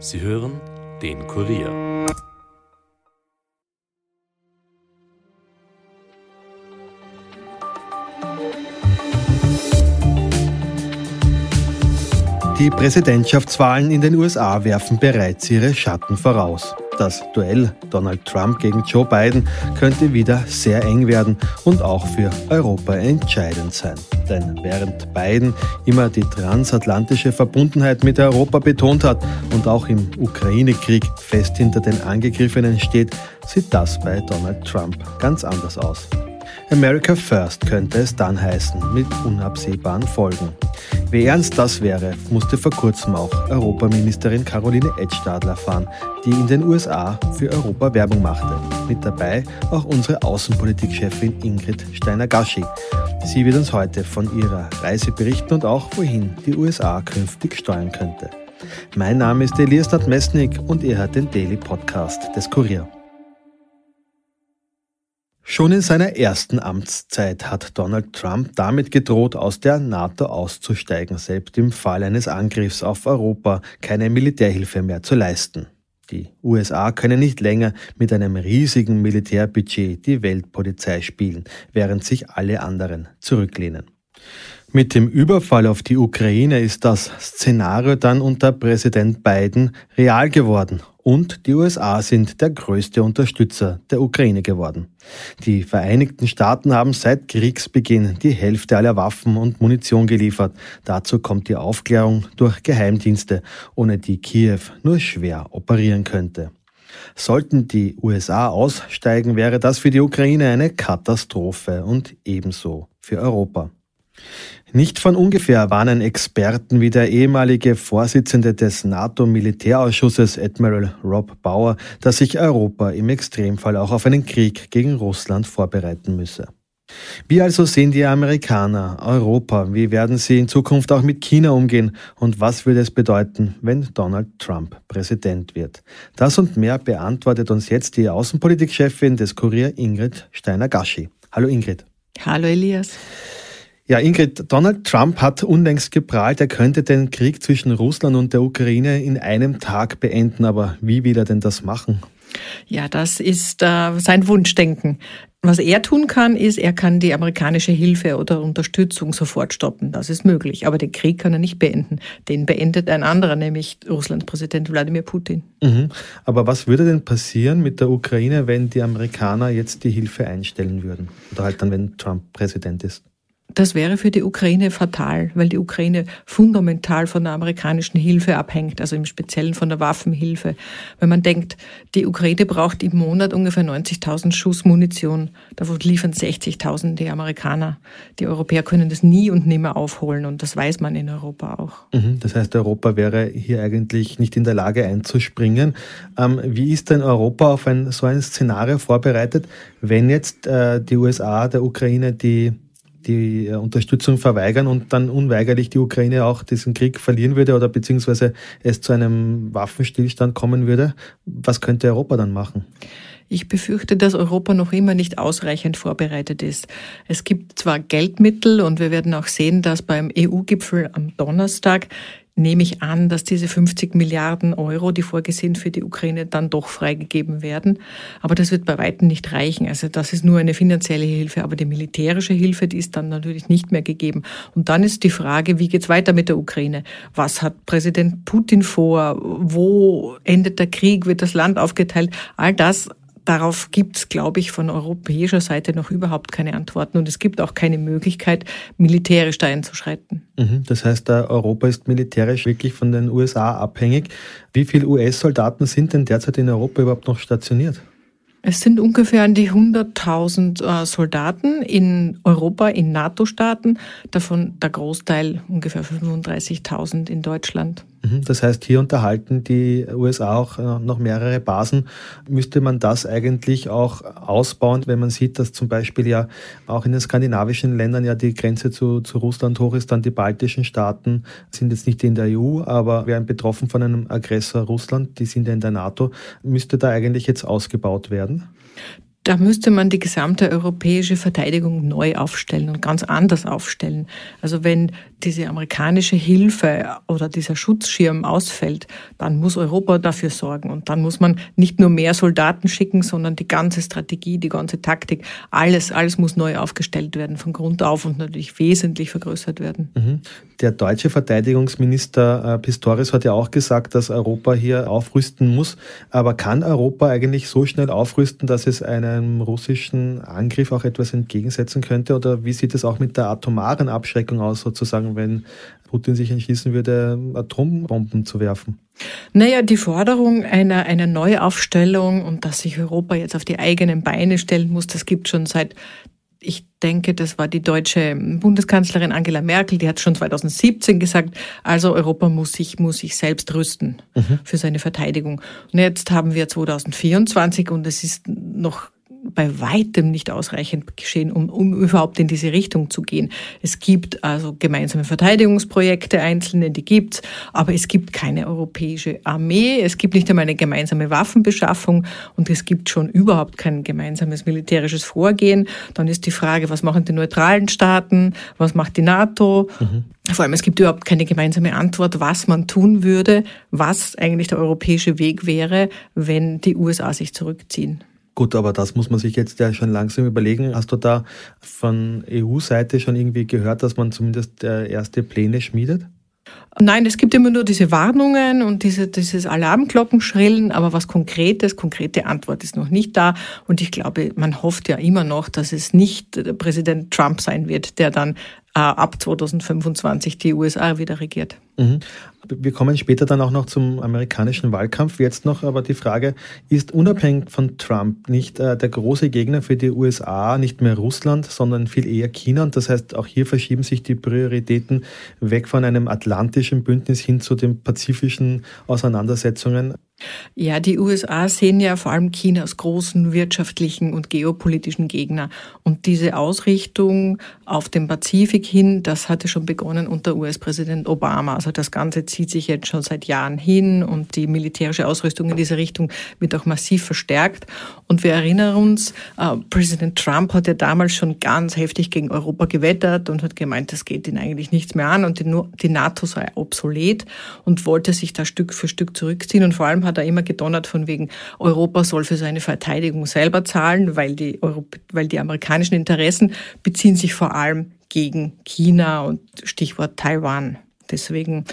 Sie hören den Kurier. Die Präsidentschaftswahlen in den USA werfen bereits ihre Schatten voraus. Das Duell Donald Trump gegen Joe Biden könnte wieder sehr eng werden und auch für Europa entscheidend sein. Denn während Biden immer die transatlantische Verbundenheit mit Europa betont hat und auch im Ukraine-Krieg fest hinter den Angegriffenen steht, sieht das bei Donald Trump ganz anders aus. America First könnte es dann heißen, mit unabsehbaren Folgen. Wie ernst das wäre, musste vor kurzem auch Europaministerin Caroline Edstadler erfahren, die in den USA für Europa Werbung machte. Mit dabei auch unsere Außenpolitikchefin Ingrid Steiner-Gaschi. Sie wird uns heute von ihrer Reise berichten und auch wohin die USA künftig steuern könnte. Mein Name ist Elias Nadmesnik und ihr hört den Daily Podcast des Kurier. Schon in seiner ersten Amtszeit hat Donald Trump damit gedroht, aus der NATO auszusteigen, selbst im Fall eines Angriffs auf Europa keine Militärhilfe mehr zu leisten. Die USA können nicht länger mit einem riesigen Militärbudget die Weltpolizei spielen, während sich alle anderen zurücklehnen. Mit dem Überfall auf die Ukraine ist das Szenario dann unter Präsident Biden real geworden und die USA sind der größte Unterstützer der Ukraine geworden. Die Vereinigten Staaten haben seit Kriegsbeginn die Hälfte aller Waffen und Munition geliefert. Dazu kommt die Aufklärung durch Geheimdienste, ohne die Kiew nur schwer operieren könnte. Sollten die USA aussteigen, wäre das für die Ukraine eine Katastrophe und ebenso für Europa. Nicht von ungefähr warnen Experten wie der ehemalige Vorsitzende des NATO-Militärausschusses Admiral Rob Bauer, dass sich Europa im Extremfall auch auf einen Krieg gegen Russland vorbereiten müsse. Wie also sehen die Amerikaner Europa? Wie werden sie in Zukunft auch mit China umgehen? Und was würde es bedeuten, wenn Donald Trump Präsident wird? Das und mehr beantwortet uns jetzt die Außenpolitikchefin des Kurier Ingrid Steiner-Gaschi. Hallo Ingrid. Hallo Elias. Ja, Ingrid, Donald Trump hat unlängst geprahlt, er könnte den Krieg zwischen Russland und der Ukraine in einem Tag beenden. Aber wie will er denn das machen? Ja, das ist äh, sein Wunschdenken. Was er tun kann, ist, er kann die amerikanische Hilfe oder Unterstützung sofort stoppen. Das ist möglich. Aber den Krieg kann er nicht beenden. Den beendet ein anderer, nämlich Russlands Präsident Wladimir Putin. Mhm. Aber was würde denn passieren mit der Ukraine, wenn die Amerikaner jetzt die Hilfe einstellen würden? Oder halt dann, wenn Trump Präsident ist? Das wäre für die Ukraine fatal, weil die Ukraine fundamental von der amerikanischen Hilfe abhängt, also im Speziellen von der Waffenhilfe. Wenn man denkt, die Ukraine braucht im Monat ungefähr 90.000 Schuss Munition, davon liefern 60.000 die Amerikaner. Die Europäer können das nie und nimmer aufholen und das weiß man in Europa auch. Mhm, das heißt, Europa wäre hier eigentlich nicht in der Lage einzuspringen. Ähm, wie ist denn Europa auf ein, so ein Szenario vorbereitet, wenn jetzt äh, die USA der Ukraine die die äh, Unterstützung verweigern und dann unweigerlich die Ukraine auch diesen Krieg verlieren würde oder beziehungsweise es zu einem Waffenstillstand kommen würde. Was könnte Europa dann machen? Ich befürchte, dass Europa noch immer nicht ausreichend vorbereitet ist. Es gibt zwar Geldmittel und wir werden auch sehen, dass beim EU-Gipfel am Donnerstag nehme ich an, dass diese 50 Milliarden Euro, die vorgesehen für die Ukraine, dann doch freigegeben werden. Aber das wird bei weitem nicht reichen. Also das ist nur eine finanzielle Hilfe, aber die militärische Hilfe, die ist dann natürlich nicht mehr gegeben. Und dann ist die Frage, wie geht's weiter mit der Ukraine? Was hat Präsident Putin vor? Wo endet der Krieg? Wird das Land aufgeteilt? All das Darauf gibt es, glaube ich, von europäischer Seite noch überhaupt keine Antworten und es gibt auch keine Möglichkeit, militärisch da einzuschreiten. Mhm. Das heißt, Europa ist militärisch wirklich von den USA abhängig. Wie viele US-Soldaten sind denn derzeit in Europa überhaupt noch stationiert? Es sind ungefähr an die 100.000 äh, Soldaten in Europa, in NATO-Staaten, davon der Großteil ungefähr 35.000 in Deutschland. Mhm. Das heißt, hier unterhalten die USA auch äh, noch mehrere Basen. Müsste man das eigentlich auch ausbauen, wenn man sieht, dass zum Beispiel ja auch in den skandinavischen Ländern ja die Grenze zu, zu Russland hoch ist, dann die baltischen Staaten sind jetzt nicht in der EU, aber wären betroffen von einem Aggressor Russland, die sind ja in der NATO. Müsste da eigentlich jetzt ausgebaut werden? Da müsste man die gesamte europäische Verteidigung neu aufstellen und ganz anders aufstellen. Also wenn diese amerikanische Hilfe oder dieser Schutzschirm ausfällt, dann muss Europa dafür sorgen. Und dann muss man nicht nur mehr Soldaten schicken, sondern die ganze Strategie, die ganze Taktik, alles, alles muss neu aufgestellt werden, von Grund auf und natürlich wesentlich vergrößert werden. Mhm. Der deutsche Verteidigungsminister äh, Pistorius hat ja auch gesagt, dass Europa hier aufrüsten muss. Aber kann Europa eigentlich so schnell aufrüsten, dass es einem russischen Angriff auch etwas entgegensetzen könnte? Oder wie sieht es auch mit der atomaren Abschreckung aus, sozusagen, wenn Putin sich entschließen würde, Atombomben zu werfen? Naja, die Forderung einer, einer Neuaufstellung und dass sich Europa jetzt auf die eigenen Beine stellen muss, das gibt schon seit ich denke, das war die deutsche Bundeskanzlerin Angela Merkel, die hat schon 2017 gesagt, also Europa muss sich, muss sich selbst rüsten mhm. für seine Verteidigung. Und jetzt haben wir 2024 und es ist noch bei weitem nicht ausreichend geschehen, um, um überhaupt in diese Richtung zu gehen. Es gibt also gemeinsame Verteidigungsprojekte, einzelne, die gibt's, aber es gibt keine europäische Armee, es gibt nicht einmal eine gemeinsame Waffenbeschaffung und es gibt schon überhaupt kein gemeinsames militärisches Vorgehen. Dann ist die Frage, was machen die neutralen Staaten, was macht die NATO? Mhm. Vor allem, es gibt überhaupt keine gemeinsame Antwort, was man tun würde, was eigentlich der europäische Weg wäre, wenn die USA sich zurückziehen. Gut, aber das muss man sich jetzt ja schon langsam überlegen. Hast du da von EU-Seite schon irgendwie gehört, dass man zumindest äh, erste Pläne schmiedet? Nein, es gibt immer nur diese Warnungen und diese, dieses Alarmglockenschrillen, aber was Konkretes, konkrete Antwort ist noch nicht da. Und ich glaube, man hofft ja immer noch, dass es nicht Präsident Trump sein wird, der dann äh, ab 2025 die USA wieder regiert. Mhm. Wir kommen später dann auch noch zum amerikanischen Wahlkampf. Jetzt noch aber die Frage, ist unabhängig von Trump nicht äh, der große Gegner für die USA nicht mehr Russland, sondern viel eher China? Und das heißt, auch hier verschieben sich die Prioritäten weg von einem atlantischen Bündnis hin zu den pazifischen Auseinandersetzungen. Ja, die USA sehen ja vor allem China als großen wirtschaftlichen und geopolitischen Gegner. Und diese Ausrichtung auf den Pazifik hin, das hatte schon begonnen unter US-Präsident Obama. Also das Ganze zieht sich jetzt schon seit Jahren hin und die militärische Ausrüstung in dieser Richtung wird auch massiv verstärkt. Und wir erinnern uns, äh, Präsident Trump hat ja damals schon ganz heftig gegen Europa gewettert und hat gemeint, das geht ihn eigentlich nichts mehr an und die, die NATO sei obsolet und wollte sich da Stück für Stück zurückziehen. Und vor allem hat er immer gedonnert von wegen, Europa soll für seine Verteidigung selber zahlen, weil die, Europ weil die amerikanischen Interessen beziehen sich vor allem gegen China und Stichwort Taiwan. Deswegen,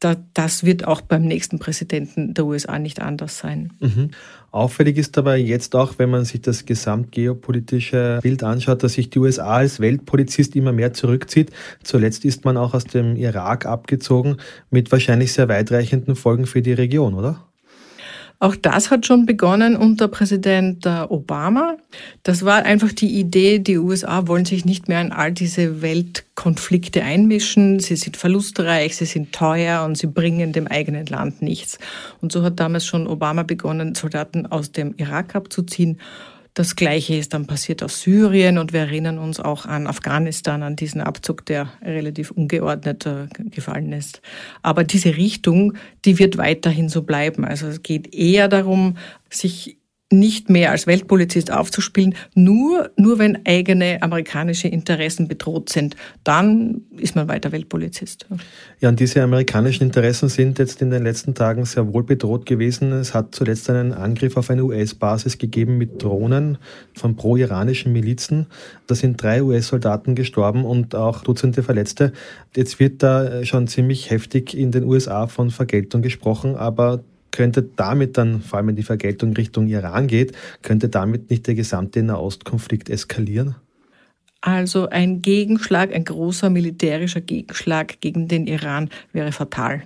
da, das wird auch beim nächsten Präsidenten der USA nicht anders sein. Mhm. Auffällig ist dabei jetzt auch, wenn man sich das gesamtgeopolitische Bild anschaut, dass sich die USA als Weltpolizist immer mehr zurückzieht. Zuletzt ist man auch aus dem Irak abgezogen, mit wahrscheinlich sehr weitreichenden Folgen für die Region, oder? Auch das hat schon begonnen unter Präsident äh, Obama. Das war einfach die Idee, die USA wollen sich nicht mehr in all diese Weltkonflikte einmischen. Sie sind verlustreich, sie sind teuer und sie bringen dem eigenen Land nichts. Und so hat damals schon Obama begonnen, Soldaten aus dem Irak abzuziehen. Das Gleiche ist dann passiert aus Syrien und wir erinnern uns auch an Afghanistan, an diesen Abzug, der relativ ungeordnet äh, gefallen ist. Aber diese Richtung, die wird weiterhin so bleiben. Also es geht eher darum, sich nicht mehr als Weltpolizist aufzuspielen, nur, nur wenn eigene amerikanische Interessen bedroht sind. Dann ist man weiter Weltpolizist. Ja, und diese amerikanischen Interessen sind jetzt in den letzten Tagen sehr wohl bedroht gewesen. Es hat zuletzt einen Angriff auf eine US-Basis gegeben mit Drohnen von pro-iranischen Milizen. Da sind drei US-Soldaten gestorben und auch Dutzende Verletzte. Jetzt wird da schon ziemlich heftig in den USA von Vergeltung gesprochen, aber könnte damit dann, vor allem wenn die Vergeltung Richtung Iran geht, könnte damit nicht der gesamte Nahostkonflikt eskalieren? Also ein Gegenschlag, ein großer militärischer Gegenschlag gegen den Iran wäre fatal.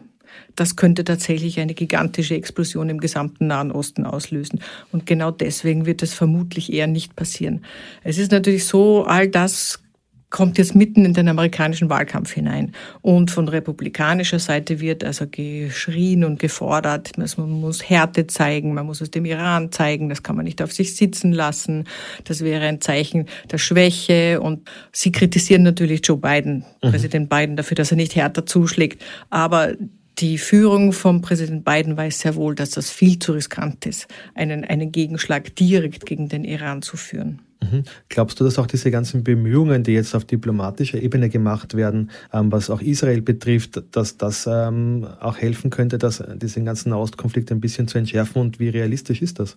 Das könnte tatsächlich eine gigantische Explosion im gesamten Nahen Osten auslösen. Und genau deswegen wird es vermutlich eher nicht passieren. Es ist natürlich so, all das kommt jetzt mitten in den amerikanischen Wahlkampf hinein. Und von republikanischer Seite wird also geschrien und gefordert, man muss Härte zeigen, man muss es dem Iran zeigen, das kann man nicht auf sich sitzen lassen. Das wäre ein Zeichen der Schwäche. Und sie kritisieren natürlich Joe Biden, mhm. Präsident Biden, dafür, dass er nicht härter zuschlägt. Aber Die Führung von Präsident Biden weiß sehr wohl, dass das viel zu riskant ist, einen, einen Gegenschlag direkt gegen den Iran zu führen. Mhm. Glaubst du, dass auch diese ganzen Bemühungen, die jetzt auf diplomatischer Ebene gemacht werden, ähm, was auch Israel betrifft, dass das ähm, auch helfen könnte, dass diesen ganzen Nahostkonflikt ein bisschen zu entschärfen und wie realistisch ist das?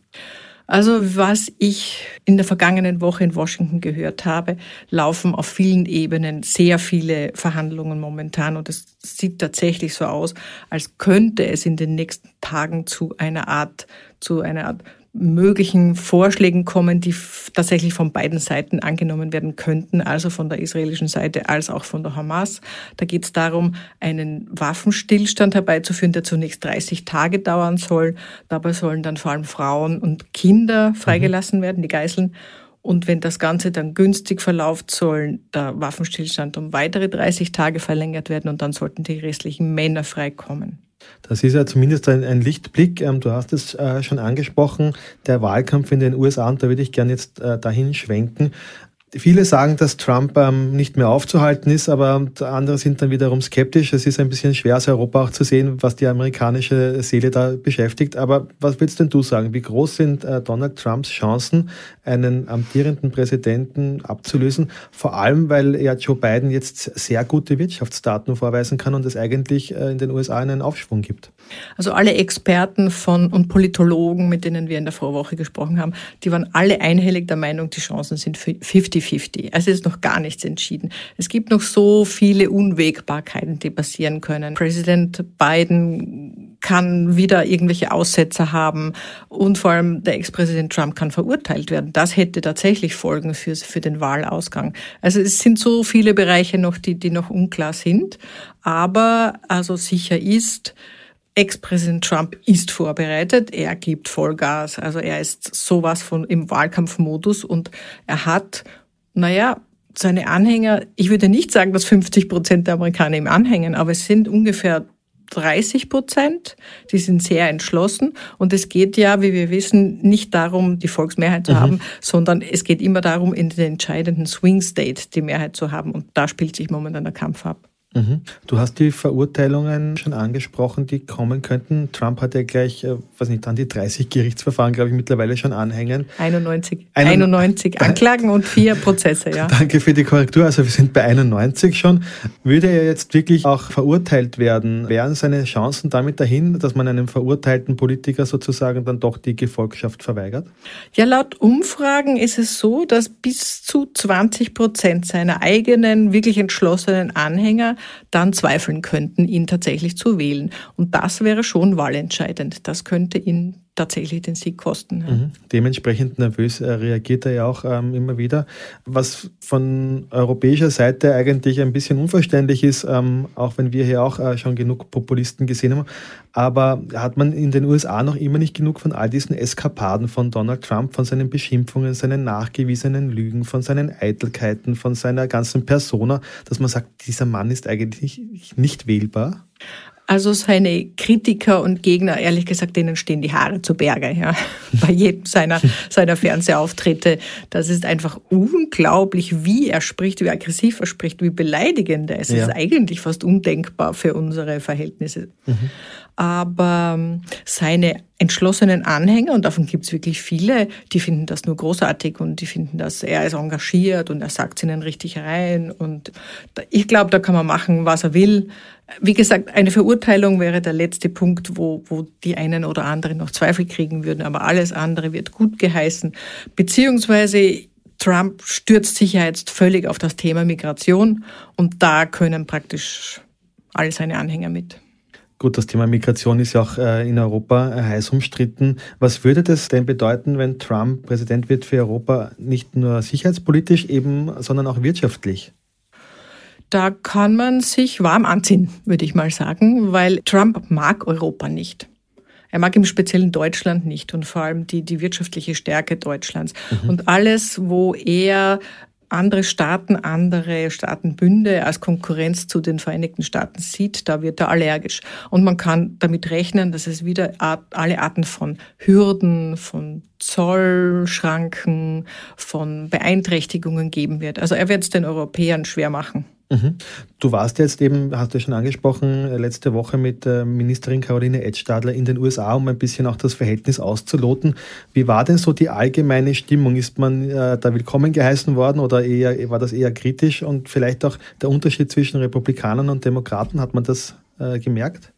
Also was ich in der vergangenen Woche in Washington gehört habe, laufen auf vielen Ebenen sehr viele Verhandlungen momentan und es sieht tatsächlich so aus, als könnte es in den nächsten Tagen zu einer Art, zu einer Art möglichen Vorschlägen kommen, die tatsächlich von beiden Seiten angenommen werden könnten, also von der israelischen Seite als auch von der Hamas. Da geht es darum, einen Waffenstillstand herbeizuführen, der zunächst 30 Tage dauern soll. Dabei sollen dann vor allem Frauen und Kinder freigelassen mhm. werden, die Geiseln. Und wenn das Ganze dann günstig verläuft, soll der Waffenstillstand um weitere 30 Tage verlängert werden und dann sollten die restlichen Männer freikommen. Das ist ja zumindest ein, ein Lichtblick. Ähm, du hast es äh, schon angesprochen, der Wahlkampf in den USA, und da würde ich gerne jetzt äh, dahin schwenken. Viele sagen, dass Trump ähm, nicht mehr aufzuhalten ist, aber andere sind dann wiederum skeptisch. Es ist ein bisschen schwer, aus Europa auch zu sehen, was die amerikanische Seele da beschäftigt. Aber was willst denn du sagen? Wie groß sind äh, Donald Trumps Chancen, einen amtierenden Präsidenten abzulösen? Vor allem, weil ja Joe Biden jetzt sehr gute Wirtschaftsdaten vorweisen kann und es eigentlich äh, in den USA einen Aufschwung gibt. Also alle Experten von und Politologen, mit denen wir in der Vorwoche gesprochen haben, die waren alle einhellig der Meinung, die Chancen sind 50 50-50. Also ist noch gar nichts entschieden. Es gibt noch so viele Unwägbarkeiten, die passieren können. Präsident Biden kann wieder irgendwelche Aussetzer haben und vor allem der Ex-Präsident Trump kann verurteilt werden. Das hätte tatsächlich Folgen für, für den Wahlausgang. Also es sind so viele Bereiche noch, die, die noch unklar sind. Aber also sicher ist, Ex-Präsident Trump ist vorbereitet, er gibt Vollgas, also er ist sowas von im Wahlkampfmodus und er hat naja, seine Anhänger, ich würde nicht sagen, dass 50 Prozent der Amerikaner ihm anhängen, aber es sind ungefähr 30 Prozent, die sind sehr entschlossen. Und es geht ja, wie wir wissen, nicht darum, die Volksmehrheit zu mhm. haben, sondern es geht immer darum, in den entscheidenden Swing State die Mehrheit zu haben. Und da spielt sich momentan der Kampf ab. Mhm. Du hast die Verurteilungen schon angesprochen, die kommen könnten. Trump hat ja gleich, äh, was nicht, an die 30 Gerichtsverfahren, glaube ich, mittlerweile schon anhängen. 91. 91 Anklagen und vier Prozesse, ja. Danke für die Korrektur. Also wir sind bei 91 schon. Würde er jetzt wirklich auch verurteilt werden, wären seine Chancen damit dahin, dass man einem verurteilten Politiker sozusagen dann doch die Gefolgschaft verweigert? Ja, laut Umfragen ist es so, dass bis zu 20 Prozent seiner eigenen, wirklich entschlossenen Anhänger dann zweifeln könnten, ihn tatsächlich zu wählen. Und das wäre schon wahlentscheidend. Das könnte ihn tatsächlich den Sieg kosten. Mhm. Dementsprechend nervös äh, reagiert er ja auch ähm, immer wieder. Was von europäischer Seite eigentlich ein bisschen unverständlich ist, ähm, auch wenn wir hier auch äh, schon genug Populisten gesehen haben, aber hat man in den USA noch immer nicht genug von all diesen Eskapaden von Donald Trump, von seinen Beschimpfungen, seinen nachgewiesenen Lügen, von seinen Eitelkeiten, von seiner ganzen Persona, dass man sagt, dieser Mann ist eigentlich nicht wählbar? Also seine Kritiker und Gegner, ehrlich gesagt, denen stehen die Haare zu Berge, ja. Bei jedem seiner, seiner Fernsehauftritte. Das ist einfach unglaublich, wie er spricht, wie aggressiv er spricht, wie beleidigend er ist. Ja. Das ist eigentlich fast undenkbar für unsere Verhältnisse. Mhm. Aber ähm, seine entschlossenen Anhänger, und davon gibt es wirklich viele, die finden das nur großartig und die finden, dass er ist engagiert und er sagt es ihnen richtig rein. Und ich glaube, da kann man machen, was er will. Wie gesagt, eine Verurteilung wäre der letzte Punkt, wo, wo die einen oder anderen noch Zweifel kriegen würden, aber alles andere wird gut geheißen. Beziehungsweise Trump stürzt sich ja jetzt völlig auf das Thema Migration und da können praktisch alle seine Anhänger mit. Gut, das Thema Migration ist ja auch äh, in Europa äh, heiß umstritten. Was würde das denn bedeuten, wenn Trump Präsident wird für Europa, nicht nur sicherheitspolitisch eben, sondern auch wirtschaftlich? Da kann man sich warm anziehen, würde ich mal sagen, weil Trump mag Europa nicht. Er mag im Speziellen Deutschland nicht und vor allem die, die wirtschaftliche Stärke Deutschlands. Mhm. Und alles, wo er andere Staaten, andere Staatenbünde als Konkurrenz zu den Vereinigten Staaten sieht, da wird er allergisch. Und man kann damit rechnen, dass es wieder alle Arten von Hürden, von Zollschranken, von Beeinträchtigungen geben wird. Also er wird es den Europäern schwer machen. Mhm. Du warst jetzt eben, hast du schon angesprochen, letzte Woche mit äh, Ministerin Caroline Edstadler in den USA, um ein bisschen auch das Verhältnis auszuloten. Wie war denn so die allgemeine Stimmung? Ist man äh, da willkommen geheißen worden oder eher, war das eher kritisch? Und vielleicht auch der Unterschied zwischen Republikanern und Demokraten, hat man das äh, gemerkt?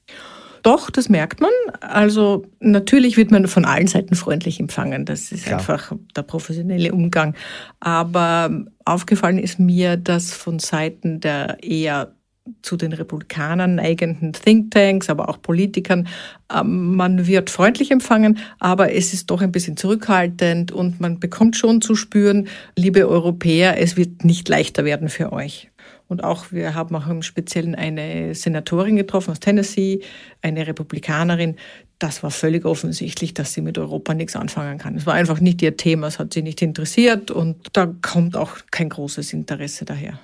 Doch, das merkt man. Also natürlich wird man von allen Seiten freundlich empfangen. Das ist Klar. einfach der professionelle Umgang. Aber aufgefallen ist mir, dass von Seiten der eher zu den Republikanern neigenden Thinktanks, aber auch Politikern. Ähm, man wird freundlich empfangen, aber es ist doch ein bisschen zurückhaltend und man bekommt schon zu spüren, liebe Europäer, es wird nicht leichter werden für euch. Und auch wir haben auch im Speziellen eine Senatorin getroffen aus Tennessee, eine Republikanerin. Das war völlig offensichtlich, dass sie mit Europa nichts anfangen kann. Es war einfach nicht ihr Thema, es hat sie nicht interessiert und da kommt auch kein großes Interesse daher.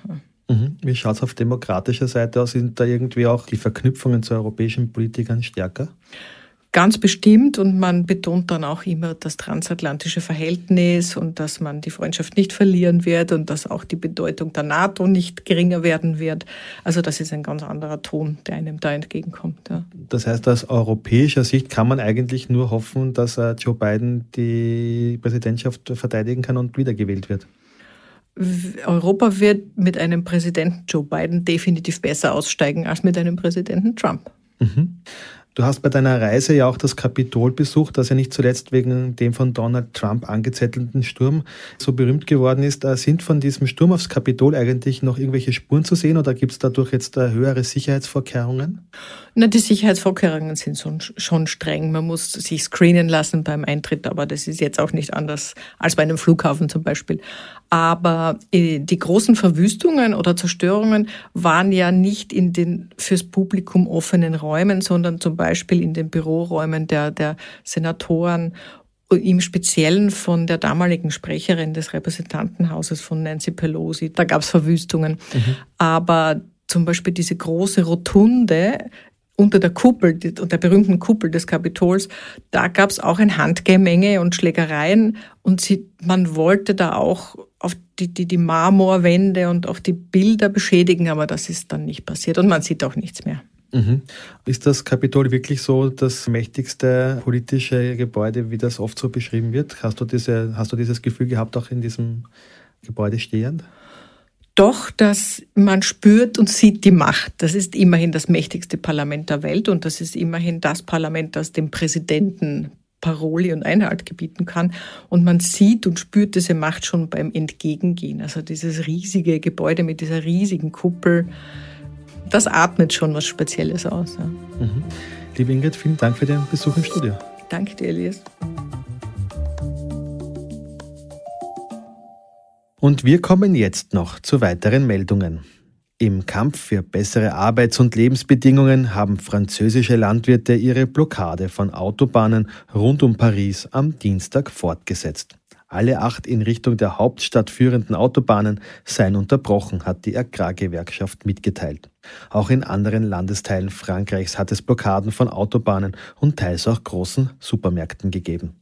Mhm. Wie schaut es auf demokratischer Seite aus? Sind da irgendwie auch die Verknüpfungen zu europäischen Politikern stärker? Ganz bestimmt und man betont dann auch immer das transatlantische Verhältnis und dass man die Freundschaft nicht verlieren wird und dass auch die Bedeutung der NATO nicht geringer werden wird. Also das ist ein ganz anderer Ton, der einem da entgegenkommt. Ja. Das heißt, aus europäischer Sicht kann man eigentlich nur hoffen, dass äh, Joe Biden die Präsidentschaft verteidigen kann und wiedergewählt wird. Europa wird mit einem Präsidenten Joe Biden definitiv besser aussteigen als mit einem Präsidenten Trump. Mhm. Du hast bei deiner Reise ja auch das Kapitol besucht, das ja nicht zuletzt wegen dem von Donald Trump angezettelten Sturm so berühmt geworden ist. Äh, sind von diesem Sturm aufs Kapitol eigentlich noch irgendwelche Spuren zu sehen oder gibt es dadurch jetzt äh, höhere Sicherheitsvorkehrungen? Na, die Sicherheitsvorkehrungen sind schon streng. Man muss sich screenen lassen beim Eintritt, aber das ist jetzt auch nicht anders als bei einem Flughafen zum Beispiel. Aber äh, die großen Verwüstungen oder Zerstörungen waren ja nicht in den fürs Publikum offenen Räumen, sondern zum Beispiel in den Büroräumen der, der Senatoren im Speziellen von der damaligen Sprecherin des Repräsentantenhauses von Nancy Pelosi. Da gab es Verwüstungen. Mhm. Aber zum Beispiel diese große Rotunde unter der Kuppel, der berühmten Kuppel des Kapitols, da gab es auch ein Handgemenge und Schlägereien und sie, man wollte da auch auf die, die, die Marmorwände und auf die Bilder beschädigen, aber das ist dann nicht passiert und man sieht auch nichts mehr. Mhm. Ist das Kapitol wirklich so das mächtigste politische Gebäude, wie das oft so beschrieben wird? Hast du, diese, hast du dieses Gefühl gehabt, auch in diesem Gebäude stehend? doch, dass man spürt und sieht die Macht. Das ist immerhin das mächtigste Parlament der Welt und das ist immerhin das Parlament, das dem Präsidenten Paroli und Einhalt gebieten kann. Und man sieht und spürt diese Macht schon beim Entgegengehen. Also dieses riesige Gebäude mit dieser riesigen Kuppel, das atmet schon was Spezielles aus. Ja. Mhm. Liebe Ingrid, vielen Dank für den Besuch im Studio. Danke dir, Elias. Und wir kommen jetzt noch zu weiteren Meldungen. Im Kampf für bessere Arbeits- und Lebensbedingungen haben französische Landwirte ihre Blockade von Autobahnen rund um Paris am Dienstag fortgesetzt. Alle acht in Richtung der Hauptstadt führenden Autobahnen seien unterbrochen, hat die Agrargewerkschaft mitgeteilt. Auch in anderen Landesteilen Frankreichs hat es Blockaden von Autobahnen und teils auch großen Supermärkten gegeben.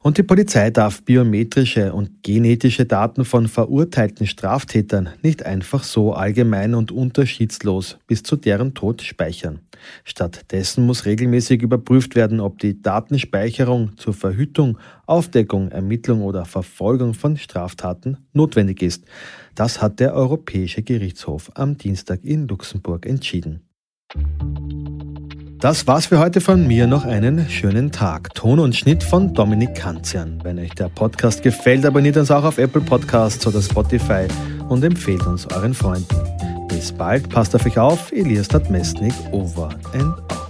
Und die Polizei darf biometrische und genetische Daten von verurteilten Straftätern nicht einfach so allgemein und unterschiedslos bis zu deren Tod speichern. Stattdessen muss regelmäßig überprüft werden, ob die Datenspeicherung zur Verhütung, Aufdeckung, Ermittlung oder Verfolgung von Straftaten notwendig ist. Das hat der Europäische Gerichtshof am Dienstag in Luxemburg entschieden. Das war's für heute von mir. Noch einen schönen Tag. Ton und Schnitt von Dominik Kanzian. Wenn euch der Podcast gefällt, abonniert uns auch auf Apple Podcasts oder Spotify und empfehlt uns euren Freunden. Bis bald, passt auf euch auf. Elias Stadmestnik, over and out.